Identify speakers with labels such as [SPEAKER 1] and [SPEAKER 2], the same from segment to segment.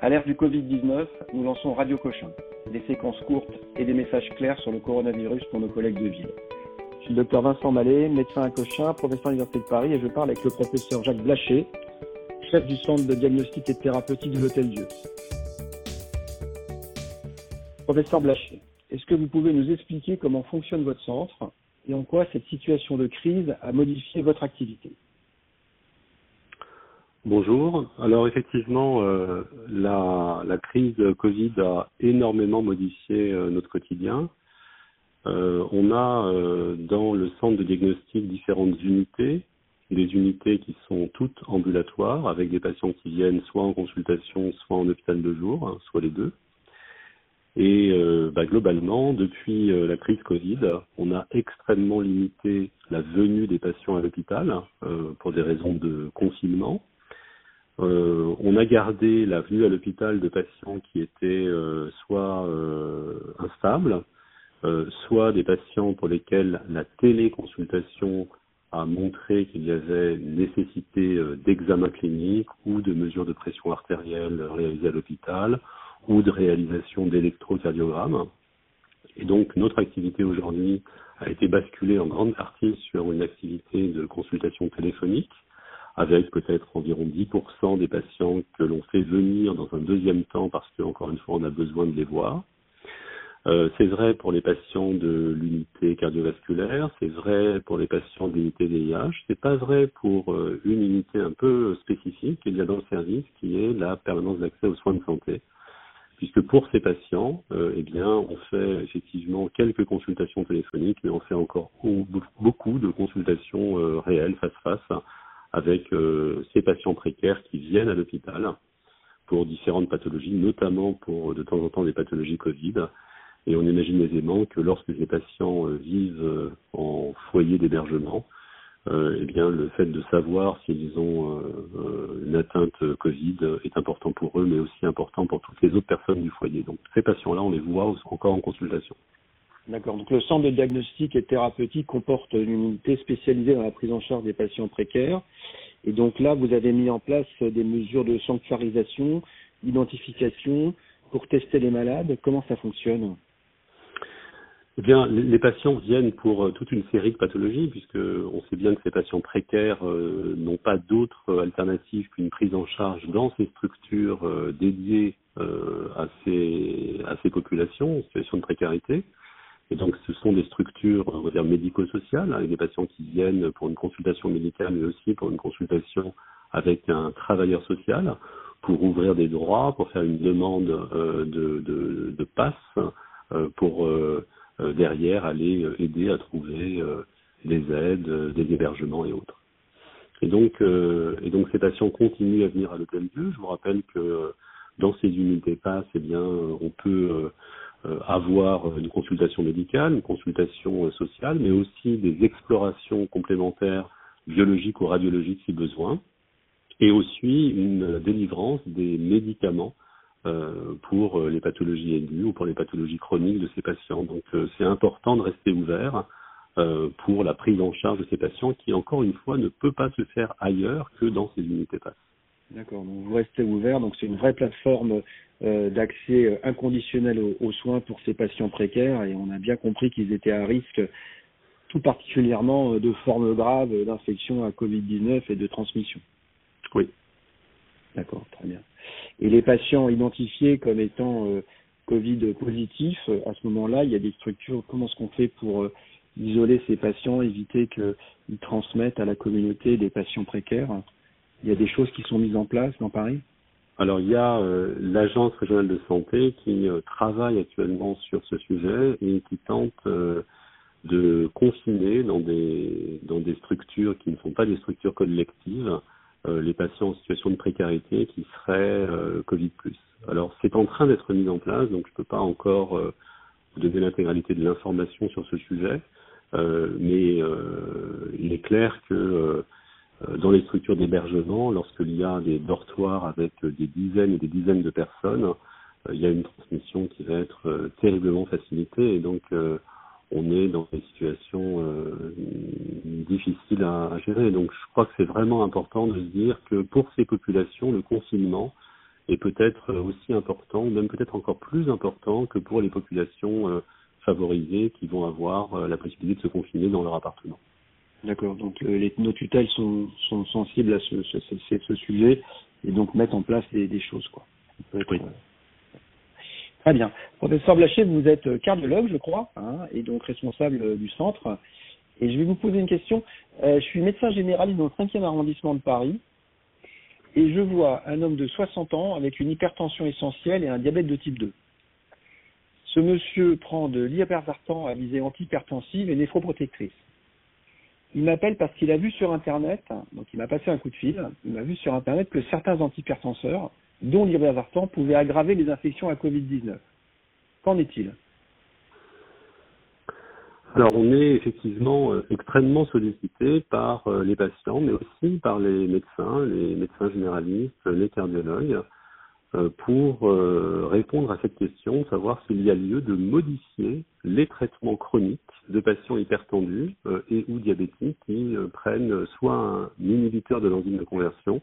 [SPEAKER 1] À l'ère du Covid-19, nous lançons Radio Cochin, des séquences courtes et des messages clairs sur le coronavirus pour nos collègues de ville. Je suis le docteur Vincent Mallet, médecin à Cochin, professeur à l'Université de Paris, et je parle avec le professeur Jacques Blaché, chef du centre de diagnostic et de thérapeutique de l'Hôtel Dieu. Professeur Blaché, est-ce que vous pouvez nous expliquer comment fonctionne votre centre et en quoi cette situation de crise a modifié votre activité?
[SPEAKER 2] Bonjour. Alors effectivement, euh, la, crise Covid a énormément modifié euh, notre quotidien. Euh, on a euh, dans le centre de diagnostic différentes unités, des unités qui sont toutes ambulatoires, avec des patients qui viennent soit en consultation, soit en hôpital de jour, hein, soit les deux. Et bah, globalement, depuis la crise Covid, on a extrêmement limité la venue des patients à l'hôpital pour des raisons de confinement. On a gardé la venue à l'hôpital de patients qui étaient soit instables, soit des patients pour lesquels la téléconsultation a montré qu'il y avait nécessité d'examen clinique ou de mesures de pression artérielle réalisées à l'hôpital ou de réalisation d'électrocardiogramme. Et donc notre activité aujourd'hui a été basculée en grande partie sur une activité de consultation téléphonique, avec peut-être environ 10% des patients que l'on fait venir dans un deuxième temps parce qu'encore une fois on a besoin de les voir. Euh, c'est vrai pour les patients de l'unité cardiovasculaire, c'est vrai pour les patients de l'unité VIH, c'est pas vrai pour euh, une unité un peu spécifique qu'il y a dans le service qui est la permanence d'accès aux soins de santé puisque pour ces patients, euh, eh bien, on fait effectivement quelques consultations téléphoniques, mais on fait encore beaucoup de consultations réelles face-face avec euh, ces patients précaires qui viennent à l'hôpital pour différentes pathologies, notamment pour de temps en temps des pathologies Covid. Et on imagine aisément que lorsque ces patients vivent en foyer d'hébergement, euh, eh bien, le fait de savoir s'ils ont euh, euh, une atteinte Covid est important pour eux, mais aussi important pour toutes les autres personnes du foyer. Donc, ces patients-là, on les voit encore en consultation.
[SPEAKER 1] D'accord. Donc, le centre de diagnostic et thérapeutique comporte une unité spécialisée dans la prise en charge des patients précaires. Et donc là, vous avez mis en place des mesures de sanctuarisation, d'identification pour tester les malades. Comment ça fonctionne?
[SPEAKER 2] Eh bien, les patients viennent pour euh, toute une série de pathologies, puisque on sait bien que ces patients précaires euh, n'ont pas d'autre alternative qu'une prise en charge dans ces structures euh, dédiées à, ces, à ces populations en situation de précarité. Et donc, ce sont des structures, on va dire, médico-sociales, avec des patients qui viennent pour une consultation médicale, mais aussi pour une consultation avec un travailleur social, pour ouvrir des droits, pour faire une demande de, de, de passe, pour euh, derrière aller euh, aider à trouver euh, des aides, des hébergements et autres. Et donc, et donc ces patients continuent à venir à l'hôtel Dieu. Je vous rappelle que dans ces unités PASS, eh bien, on peut avoir une consultation médicale, une consultation sociale, mais aussi des explorations complémentaires biologiques ou radiologiques si besoin, et aussi une délivrance des médicaments euh, pour euh, les pathologies aiguës ou pour les pathologies chroniques de ces patients. Donc euh, c'est important de rester ouvert pour la prise en charge de ces patients qui, encore une fois, ne peut pas se faire ailleurs que dans ces unités PASS.
[SPEAKER 1] D'accord, donc vous restez ouvert, donc c'est une vraie plateforme d'accès inconditionnel aux, soins pour ces patients précaires et on a bien compris qu'ils étaient à risque tout particulièrement de formes graves d'infection à Covid-19 et de transmission.
[SPEAKER 2] Oui.
[SPEAKER 1] D'accord, très bien. Et les patients identifiés comme étant euh, Covid positifs, euh, à ce moment-là, il y a des structures. Comment est-ce qu'on fait pour euh, isoler ces patients, éviter qu'ils transmettent à la communauté des patients précaires? Il y a des choses qui sont mises en place dans Paris?
[SPEAKER 2] Alors il y a l'agence régionale de santé qui travaille actuellement sur ce sujet et qui tente de confiner dans des dans des structures qui ne sont pas des structures collectives euh, les patients en situation de précarité qui seraient euh, Covid+. Alors c'est en train d'être mis en place, donc je ne peux pas encore euh, vous donner l'intégralité de l'information sur ce sujet, mais il est clair que dans les structures d'hébergement, lorsqu'il y a des dortoirs avec des dizaines et des dizaines de personnes, il y a une transmission qui va être terriblement facilitée et donc on est dans des situations euh, difficiles à, gérer. Donc je crois que c'est vraiment important de se dire que pour ces populations, le confinement est peut-être aussi important, ou même peut-être encore plus important que pour les populations favorisées qui vont avoir la possibilité de se confiner dans leur appartement.
[SPEAKER 1] D'accord. Donc les, nos tutelles sont, sont sensibles à ce, ce, ce, ce, sujet et donc mettent en place des, des choses quoi.
[SPEAKER 2] oui.
[SPEAKER 1] Très bien. Professeur Blacher, vous êtes cardiologue, je crois, hein, et donc responsable du centre. Et je vais vous poser une question. Euh, je suis médecin généraliste dans le 5e arrondissement de Paris et je vois un homme de 60 ans avec une hypertension essentielle et un diabète de type 2. Ce monsieur prend de l'ipersartan à visée antihypertensive et néphroprotectrice. Il m'appelle parce qu'il a vu sur Internet, donc il m'a passé un coup de fil, il m'a vu sur Internet que certains antihypertenseurs, dont l'ipersartan, pouvaient aggraver les infections à Covid-19. Qu'en est-il?
[SPEAKER 2] Alors on est effectivement euh, extrêmement sollicité par euh, les patients, mais aussi par les médecins, les médecins généralistes, les cardiologues, euh, pour répondre à cette question, savoir s'il y a lieu de modifier les traitements chroniques de patients hypertendus et ou diabétiques qui prennent soit un inhibiteur de l'enzyme de conversion,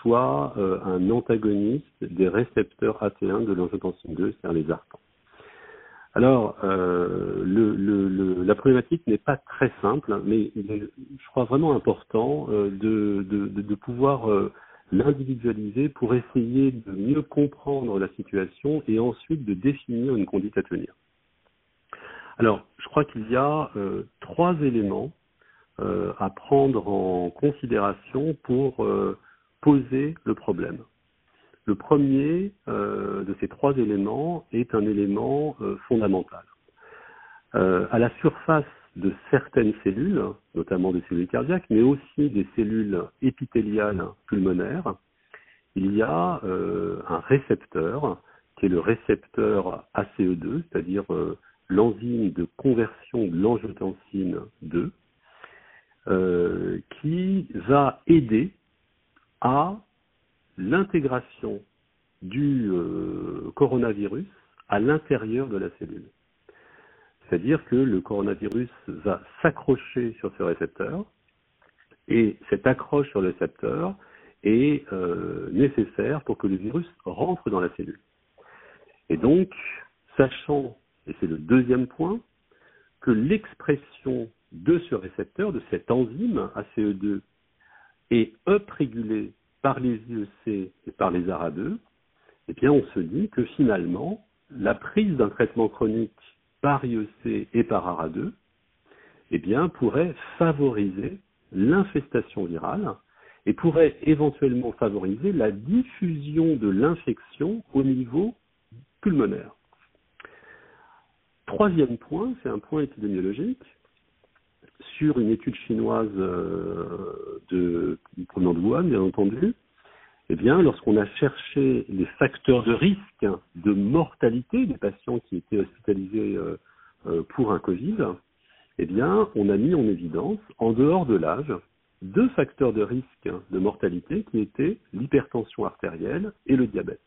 [SPEAKER 2] soit un antagoniste des récepteurs AT1 de l'angiotensine 2, c'est-à-dire les ARPAN. Alors, euh, le, la problématique n'est pas très simple, mais il est, je crois, vraiment important euh, de, de, pouvoir euh, l'individualiser pour essayer de mieux comprendre la situation et ensuite de définir une conduite à tenir. Alors, je crois qu'il y a euh, trois éléments euh, à prendre en considération pour poser le problème. Le premier euh, de ces trois éléments est un élément euh, fondamental. Euh, à la surface de certaines cellules, notamment des cellules cardiaques, mais aussi des cellules épithéliales pulmonaires, il y a un récepteur qui est le récepteur ACE2, c'est-à-dire l'enzyme de conversion de l'angiotensine 2, qui va aider à l'intégration du euh, coronavirus à l'intérieur de la cellule. C'est-à-dire que le coronavirus va s'accrocher sur ce récepteur et cette accroche sur le récepteur est euh, nécessaire pour que le virus rentre dans la cellule. Et donc, sachant, et c'est le deuxième point, que l'expression de ce récepteur, de cette enzyme ACE2, est up-régulée par les IEC et par les ARA2, eh bien, on se dit que finalement, la prise d'un traitement chronique par IEC et par ARA2, eh bien, pourrait favoriser l'infestation virale et pourrait éventuellement favoriser la diffusion de l'infection au niveau pulmonaire. Troisième point, c'est un point épidémiologique. Sur une étude chinoise euh, de provenant de Wuhan, bien entendu, eh bien, lorsqu'on a cherché les facteurs de risque de mortalité des patients qui étaient hospitalisés euh, euh, pour un Covid, eh bien, on a mis en évidence, en dehors de l'âge, deux facteurs de risque de mortalité qui étaient l'hypertension artérielle et le diabète.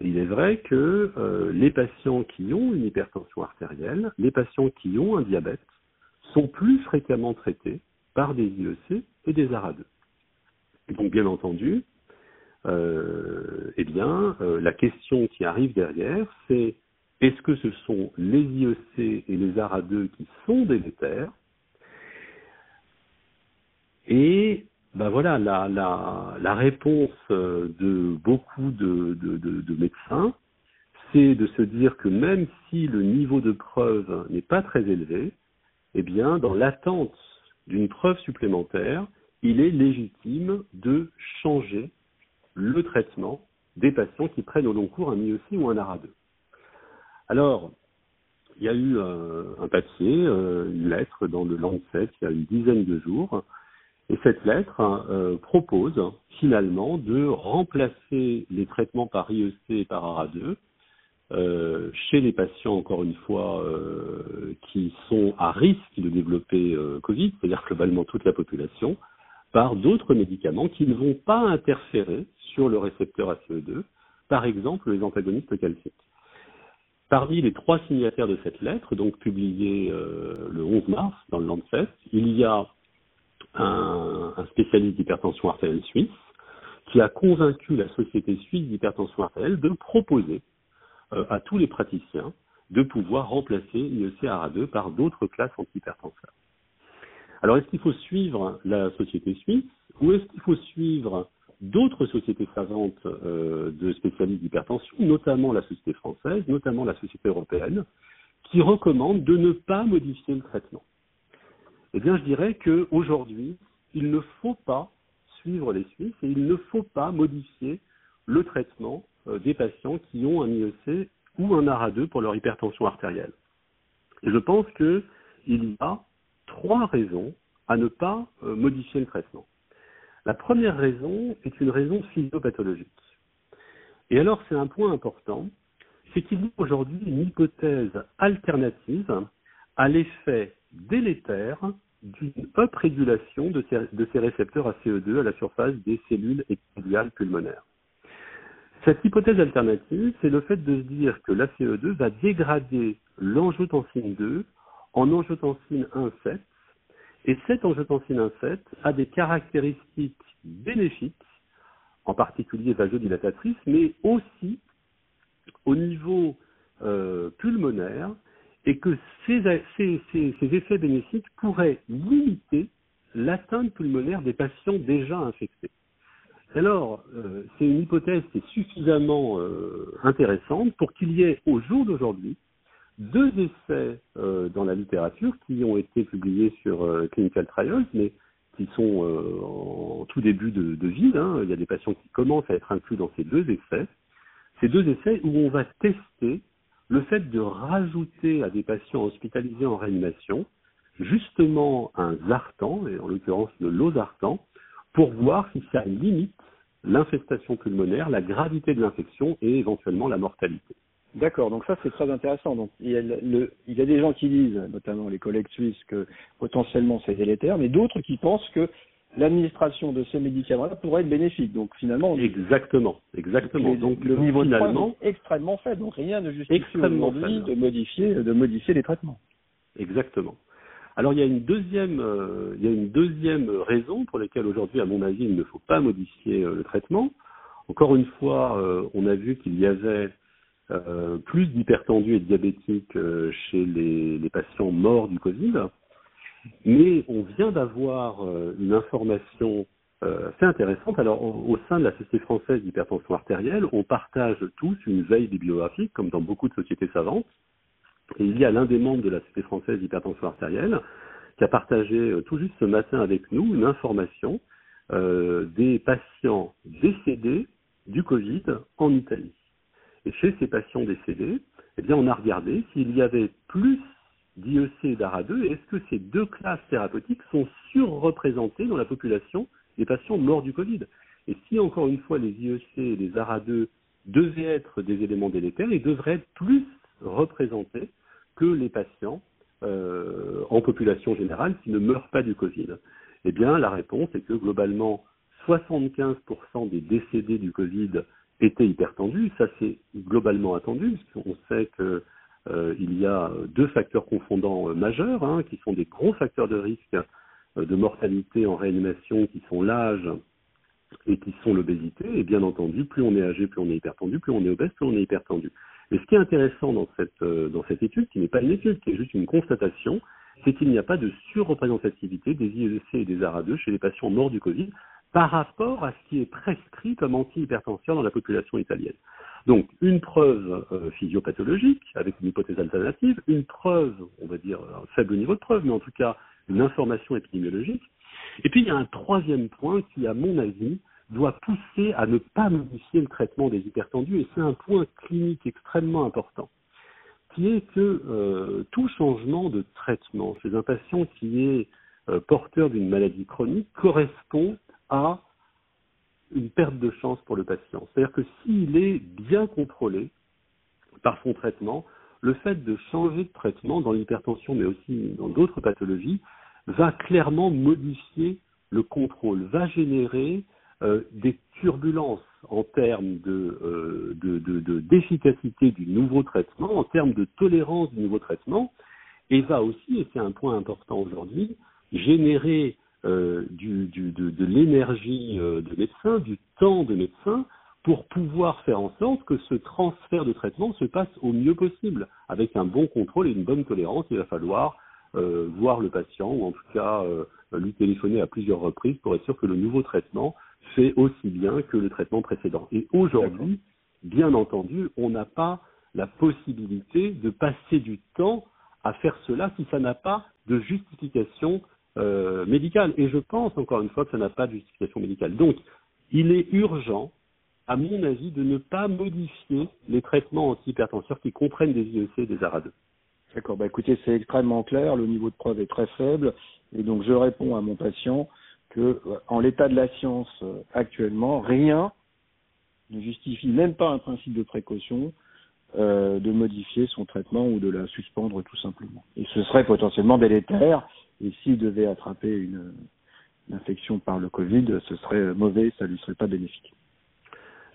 [SPEAKER 2] Il est vrai que euh, les patients qui ont une hypertension artérielle, les patients qui ont un diabète, sont plus fréquemment traités par des IEC et des ARA2. Et donc, bien entendu, euh, eh bien, euh, la question qui arrive derrière, c'est est-ce que ce sont les IEC et les ARA2 qui sont délétères? Et ben voilà, la, réponse de beaucoup de, de, de, de médecins, c'est de se dire que même si le niveau de preuve n'est pas très élevé, eh bien, dans l'attente d'une preuve supplémentaire, il est légitime de changer le traitement des patients qui prennent au long cours un IEC ou un ARA2. Alors, il y a eu euh, un papier, euh, une lettre dans le Lancet il y a une dizaine de jours, et cette lettre euh, propose finalement de remplacer les traitements par IEC et par ARA2 chez les patients, encore une fois, qui sont à risque de développer Covid, c'est-à-dire globalement toute la population, par d'autres médicaments qui ne vont pas interférer sur le récepteur ACE2, par exemple les antagonistes calciques. Parmi les trois signataires de cette lettre, donc publiée euh, le 11 mars dans le Lancet, il y a un, un spécialiste d'hypertension artérielle suisse, qui a convaincu la Société suisse d'hypertension artérielle de proposer euh, à tous les praticiens de pouvoir remplacer IEC-ARA2 par d'autres classes antihypertenseurs. Alors, est-ce qu'il faut suivre la société suisse ou est-ce qu'il faut suivre d'autres sociétés savantes euh, de spécialistes d'hypertension, notamment la société française, notamment la société européenne, qui recommandent de ne pas modifier le traitement? Eh bien, je dirais qu'aujourd'hui, il ne faut pas suivre les Suisses et il ne faut pas modifier le traitement euh, des patients qui ont un IEC ou un ARA2 pour leur hypertension artérielle. Et je pense qu'il y a trois raisons à ne pas euh, modifier le traitement. La première raison est une raison physiopathologique. Et alors c'est un point important, c'est qu'il y a aujourd'hui une hypothèse alternative à l'effet délétère d'une uprégulation de ces, de ces récepteurs ACE2 à la surface des cellules épithéliales pulmonaires. Cette hypothèse alternative, c'est le fait de se dire que l'ACE2 va dégrader l'angiotensine 2 en angiotensine 1,7 et cette angiotensine 1,7 a des caractéristiques bénéfiques, en particulier vasodilatatrices, mais aussi au niveau euh, pulmonaire, et que ces, effets bénéfiques pourraient limiter l'atteinte pulmonaire des patients déjà infectés. Alors, euh, c'est une hypothèse qui est suffisamment euh, intéressante pour qu'il y ait au jour d'aujourd'hui deux essais euh, dans la littérature qui ont été publiés sur Clinical Trials, mais qui sont en tout début de, de vie. Hein. Il y a des patients qui commencent à être inclus dans ces deux essais. Ces deux essais où on va tester le fait de rajouter à des patients hospitalisés en réanimation justement un zartan, et en l'occurrence de l'osartan, pour voir si ça limite l'infestation pulmonaire, la gravité de l'infection et éventuellement la mortalité.
[SPEAKER 1] D'accord, donc ça c'est très intéressant. Donc il y, a le, il y, a des gens qui disent, notamment les collègues suisses, que potentiellement c'est délétère, mais d'autres qui pensent que l'administration de ces médicaments-là pourrait être bénéfique. Donc finalement,
[SPEAKER 2] exactement, exactement.
[SPEAKER 1] Donc, le niveau finalement, est extrêmement faible. Donc rien ne justifie aujourd'hui de modifier, de modifier les traitements.
[SPEAKER 2] Exactement. Alors il y a une deuxième, euh, il y a une deuxième raison pour laquelle aujourd'hui, à mon avis, il ne faut pas modifier euh, le traitement. Encore une fois, euh, on a vu qu'il y avait plus d'hypertendus et de diabétiques chez les, les, patients morts du Covid. Mais on vient d'avoir euh, une information assez intéressante. Alors, au, sein de la Société française d'hypertension artérielle, on partage tous une veille bibliographique, comme dans beaucoup de sociétés savantes. Et il y a l'un des membres de la Société française d'hypertension artérielle qui a partagé tout juste ce matin avec nous une information euh, des patients décédés du Covid en Italie. Et chez ces patients décédés, eh bien, on a regardé s'il y avait plus d'IEC et d'ARA2 et est-ce que ces deux classes thérapeutiques sont surreprésentées dans la population des patients morts du Covid? Et si, encore une fois, les IEC et les ARA2 devaient être des éléments délétères, ils devraient être plus représentés que les patients euh, en population générale qui ne meurent pas du Covid. Eh bien, la réponse est que globalement, 75% des décédés du Covid était hypertendu. Ça, c'est globalement attendu, puisqu'on sait que il y a deux facteurs confondants euh, majeurs, hein, qui sont des gros facteurs de risque euh, de mortalité en réanimation, qui sont l'âge et qui sont l'obésité. Et bien entendu, plus on est âgé, plus on est hypertendu, plus on est obèse, plus on est hypertendu. Mais ce qui est intéressant dans cette, euh, dans cette étude, qui n'est pas une étude, qui est juste une constatation, c'est qu'il n'y a pas de surreprésentativité des IEC et des ARA2 chez les patients morts du Covid, par rapport à ce qui est prescrit comme antihypertenseur dans la population italienne. Donc, une preuve euh, physiopathologique avec une hypothèse alternative, une preuve, on va dire, un faible niveau de preuve, mais en tout cas une information épidémiologique. Et puis, il y a un troisième point qui, à mon avis, doit pousser à ne pas modifier le traitement des hypertendus, et c'est un point clinique extrêmement important, qui est que euh, tout changement de traitement chez un patient qui est euh, porteur d'une maladie chronique correspond à une perte de chance pour le patient. C'est-à-dire que s'il est bien contrôlé par son traitement, le fait de changer de traitement dans l'hypertension, mais aussi dans d'autres pathologies, va clairement modifier le contrôle, va générer euh, des turbulences en termes euh, de, d'efficacité du nouveau traitement, en termes de tolérance du nouveau traitement, et va aussi, et c'est un point important aujourd'hui, générer du, du, de, de l'énergie de médecin, du temps de médecin, pour pouvoir faire en sorte que ce transfert de traitement se passe au mieux possible, avec un bon contrôle et une bonne tolérance. Il va falloir euh, voir le patient, ou en tout cas euh, lui téléphoner à plusieurs reprises pour être sûr que le nouveau traitement fait aussi bien que le traitement précédent. Et aujourd'hui, bien entendu, on n'a pas la possibilité de passer du temps à faire cela si ça n'a pas de justification euh, médicale. Et je pense encore une fois que ça n'a pas de justification médicale. Donc, il est urgent à mon avis, de ne pas modifier les traitements antihypertenseurs qui comprennent des IEC et des ARA2.
[SPEAKER 1] D'accord, bah écoutez, c'est extrêmement clair, le niveau de preuve est très faible, et donc je réponds à mon patient que, euh, en l'état de la science euh, actuellement, rien ne justifie, même pas un principe de précaution, euh, de modifier son traitement ou de la suspendre tout simplement. Et ce serait potentiellement délétère, et s'il devait attraper une, une infection par le Covid, ce serait mauvais, ça lui serait pas bénéfique.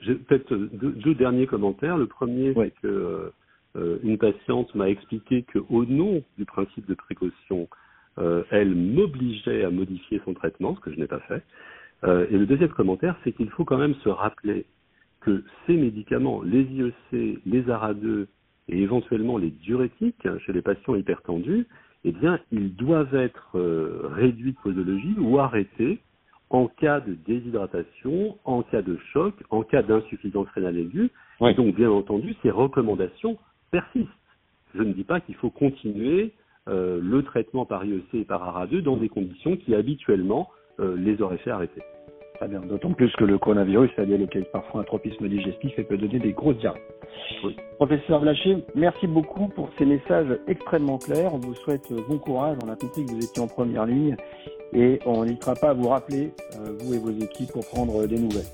[SPEAKER 2] J'ai peut-être deux, derniers commentaires. Le premier, c'est que euh, une patiente m'a expliqué qu'au nom du principe de précaution, euh, elle m'obligeait à modifier son traitement, ce que je n'ai pas fait. Euh, et le deuxième commentaire, c'est qu'il faut quand même se rappeler que ces médicaments, les IEC, les ARA2 et éventuellement les diurétiques chez les patients hypertendus, eh bien, ils doivent être réduits de posologie ou arrêtés en cas de déshydratation, en cas de choc, en cas d'insuffisance rénale aiguë. Donc, bien entendu, ces recommandations persistent. Je ne dis pas qu'il faut continuer euh, le traitement par IEC et par ARA2 dans des conditions qui habituellement euh, les auraient fait arrêter.
[SPEAKER 1] Très bien, d'autant plus que le coronavirus a des parfois un tropisme digestif et peut donner des grosses diarrhées. Professeur Blaché, merci beaucoup pour ces messages extrêmement clairs. On vous souhaite bon courage. On a compris que vous étiez en première ligne et on n'hésitera pas à vous rappeler, euh, vous et vos équipes, pour prendre des nouvelles.